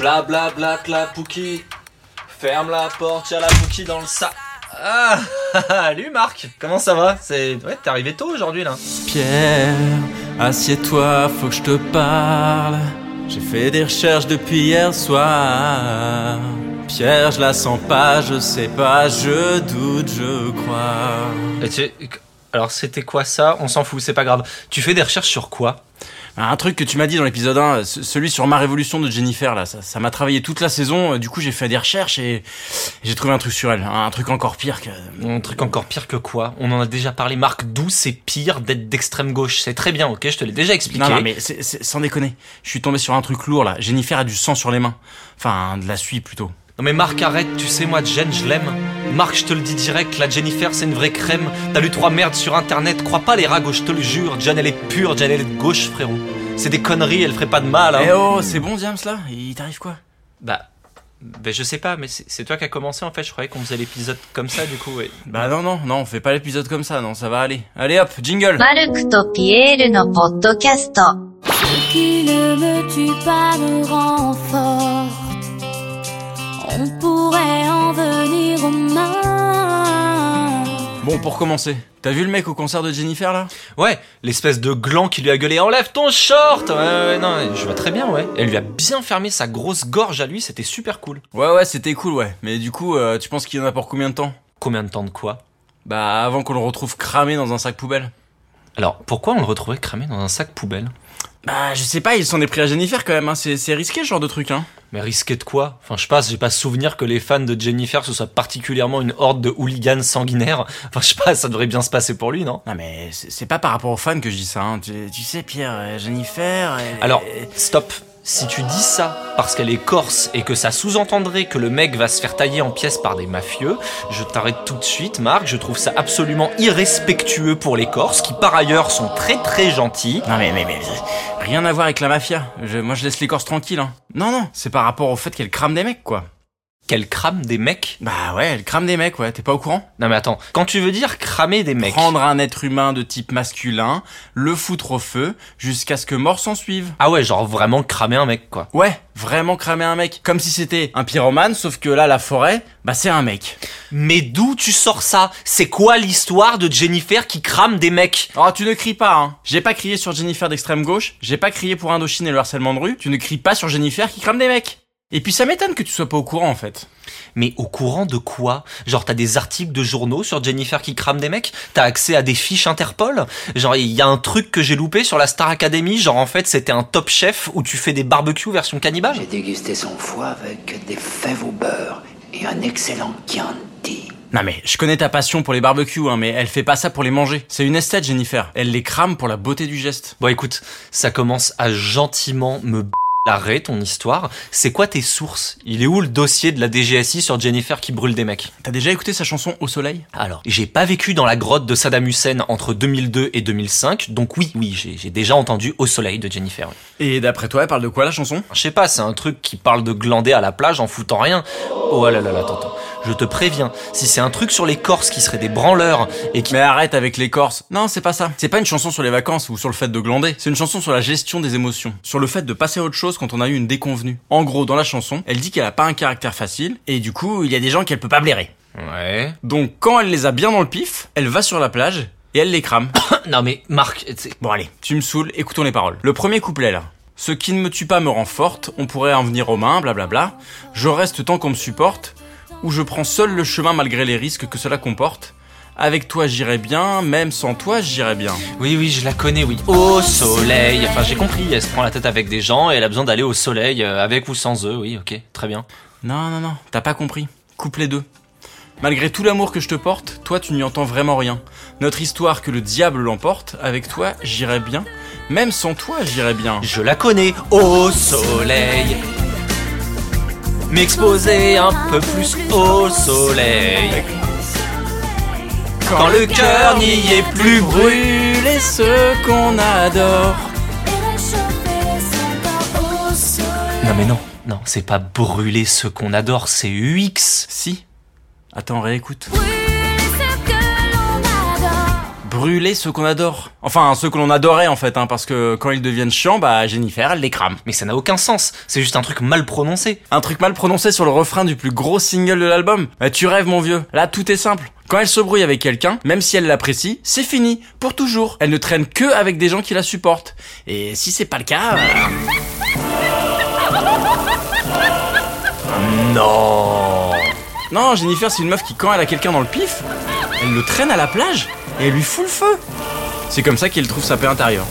Bla bla bla clapouki. Ferme la porte, y'a la pouki dans le sac. Ah, salut Marc, comment ça va? C'est ouais, t'es arrivé tôt aujourd'hui là. Pierre, assieds-toi, faut que je te parle. J'ai fait des recherches depuis hier soir. Pierre, je la sens pas, je sais pas, je doute, je crois. Et tu- Alors c'était quoi ça? On s'en fout, c'est pas grave. Tu fais des recherches sur quoi? Un truc que tu m'as dit dans l'épisode 1, ce- celui sur ma révolution de Jennifer, là, ça m'a travaillé toute la saison. euh, Du coup, j'ai fait des recherches et j'ai trouvé un truc sur elle. Un truc encore pire que. Un truc encore pire que quoi? On en a déjà parlé, Marc. D'où c'est pire d'être d'extrême gauche? C'est très bien, ok? Je te l'ai déjà expliqué. Non, non, mais sans déconner. Je suis tombé sur un truc lourd, là. Jennifer a du sang sur les mains. Enfin, de la suie, plutôt. Non mais Marc, arrête, tu sais, moi, Jen, je l'aime. Marc, je te le dis direct, la Jennifer, c'est une vraie crème. T'as lu trois merdes sur internet, crois pas les ragots, je te le jure. Jen, elle est pure, Jen, elle est de gauche, frérot. C'est des conneries, elle ferait pas de mal, hein. Eh oh, c'est bon, James, là? Il t'arrive quoi? Bah. Ben je sais pas, mais c'est toi qui a commencé en fait, je croyais qu'on faisait l'épisode comme ça du coup. Bah non, non, non, on fait pas l'épisode comme ça, non, ça va aller. Allez hop, jingle Marc to Pierre on pourrait en venir aux mains. Bon, pour commencer, t'as vu le mec au concert de Jennifer, là? Ouais, l'espèce de gland qui lui a gueulé Enlève ton short Ouais, ouais, non, je vois très bien, ouais. Elle lui a bien fermé sa grosse gorge à lui, c'était super cool. Ouais, ouais, c'était cool, ouais. Mais du coup, euh, tu penses qu'il y en a pour combien de temps? Combien de temps de quoi? Bah, avant qu'on le retrouve cramé dans un sac poubelle. Alors, pourquoi on le retrouvait cramé dans un sac poubelle? Bah, je sais pas, il s'en est pris à Jennifer quand même, hein. C'est c'est risqué, ce genre de truc, hein. Mais risqué de quoi? Enfin, je passe, j'ai pas souvenir que les fans de Jennifer ce soit particulièrement une horde de hooligans sanguinaires. Enfin, je sais pas, ça devrait bien se passer pour lui, non? Non, mais c'est c'est pas par rapport aux fans que je dis ça, hein. Tu, tu sais, Pierre, euh, Jennifer... elle- Alors, stop. Si tu dis ça parce qu'elle est corse et que ça sous-entendrait que le mec va se faire tailler en pièces par des mafieux, je t'arrête tout de suite, Marc. Je trouve ça absolument irrespectueux pour les Corses, qui par ailleurs sont très très gentils. Non mais, mais, mais, rien à voir avec la mafia. Moi je laisse les Corses tranquilles. Hein. Non non, c'est par rapport au fait qu'elle crame des mecs quoi. Qu'elle crame des mecs? Bah ouais, elle crame des mecs, ouais. T'es pas au courant? Non mais attends, quand tu veux dire cramer des mecs. Prendre un être humain de type masculin, le foutre au feu, jusqu'à ce que mort s'en suive. Ah ouais, genre vraiment cramer un mec quoi. Ouais, vraiment cramer un mec. Comme si c'était un pyromane, sauf que là, la forêt, bah c'est un mec. Mais d'où tu sors ça? C'est quoi l'histoire de Jennifer qui crame des mecs? Oh, tu ne cries pas, hein. J'ai pas crié sur Jennifer d'extrême gauche, j'ai pas crié pour Indochine et le harcèlement de rue, tu ne cries pas sur Jennifer qui crame des mecs. Et puis ça m'étonne que tu sois pas au courant en fait. Mais au courant de quoi? Genre t'as des articles de journaux sur Jennifer qui crame des mecs? T'as accès à des fiches Interpol? Genre il y a un truc que j'ai loupé sur la Star Academy, genre en fait c'était un top chef où tu fais des barbecues version cannibale? J'ai dégusté son foie avec des fèves au beurre et un excellent Chianti. Non mais, je connais ta passion pour les barbecues, hein, mais elle fait pas ça pour les manger. C'est une esthète, Jennifer. Elle les crame pour la beauté du geste. Bon écoute, ça commence à gentiment me b- l'arrêt ton histoire. C'est quoi tes sources? Il est où le dossier de la DGSI sur Jennifer qui brûle des mecs? T'as déjà écouté sa chanson Au soleil? Alors, j'ai pas vécu dans la grotte de Saddam Hussein entre 2002 et 2005, donc oui, oui, j'ai j'ai déjà entendu Au soleil de Jennifer. oui. Et d'après toi, elle parle de quoi la chanson? Je sais pas, c'est un truc qui parle de glander à la plage en foutant rien. Oh là là là, attends, attends. Je te préviens, si c'est un truc sur les Corses qui seraient des branleurs et qui... Mais arrête avec les Corses. Non, c'est pas ça. C'est pas une chanson sur les vacances ou sur le fait de glander. C'est une chanson sur la gestion des émotions. Sur le fait de passer à autre chose quand on a eu une déconvenue. En gros, dans la chanson, elle dit qu'elle a pas un caractère facile et du coup, il y a des gens qu'elle peut pas blairer. Ouais. Donc quand elle les a bien dans le pif, elle va sur la plage et elle les crame. non mais, Marc, Bon allez, tu me saoules, écoutons les paroles. Le premier couplet là. Ce qui ne me tue pas me rend forte, on pourrait en venir aux mains, blablabla. Je reste tant qu'on me supporte, ou je prends seul le chemin malgré les risques que cela comporte. Avec toi j'irai bien, même sans toi j'irai bien. oui, oui, je la connais, oui. Au soleil, enfin j'ai compris, elle se prend la tête avec des gens et elle a besoin d'aller au soleil, euh, avec ou sans eux, oui, ok, très bien. Non, non, non, t'as pas compris. Couplet 2. Malgré tout l'amour que je te porte, toi tu n'y entends vraiment rien. Notre histoire que le diable l'emporte, avec toi j'irai bien, même sans toi j'irai bien. Je la connais au soleil. M'exposer un peu plus au soleil. Quand le cœur n'y est plus brûlé. brûler ce qu'on adore. Non mais non, non, c'est pas brûler ce qu'on adore, c'est UX. Si. Attends, réécoute. Brûler ceux qu'on adore. Enfin, ceux que l'on adorait en fait, hein, parce que quand ils deviennent chiants, bah Jennifer, elle les crame. Mais ça n'a aucun sens, c'est juste un truc mal prononcé. Un truc mal prononcé sur le refrain du plus gros single de l'album. Bah, tu rêves mon vieux. Là, tout est simple. Quand elle se brouille avec quelqu'un, même si elle l'apprécie, c'est fini, pour toujours. Elle ne traîne que avec des gens qui la supportent. Et si c'est pas le cas... euh, Non Non, Jennifer, c'est une meuf qui, quand elle a quelqu'un dans le pif, elle le traîne à la plage et elle lui fout le feu. C'est comme ça qu'elle trouve sa paix intérieure.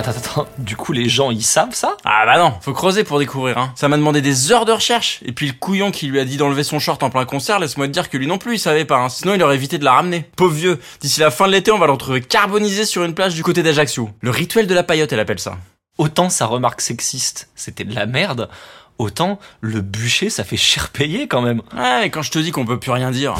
Attends, attends, du coup les gens ils savent ça? Ah bah non, faut creuser pour découvrir, hein. Ça m'a demandé des heures de recherche. Et puis le couillon qui lui a dit d'enlever son short en plein concert, laisse-moi te dire que lui non plus il savait pas, hein. Sinon il aurait évité de la ramener. Pauvre vieux, d'ici la fin de l'été on va le retrouver carbonisé sur une plage du côté d'Ajaccio. Le rituel de la paillote elle appelle ça. Autant sa remarque sexiste, c'était de la merde, autant le bûcher ça fait cher payer quand même. Ouais, et quand je te dis qu'on peut plus rien dire.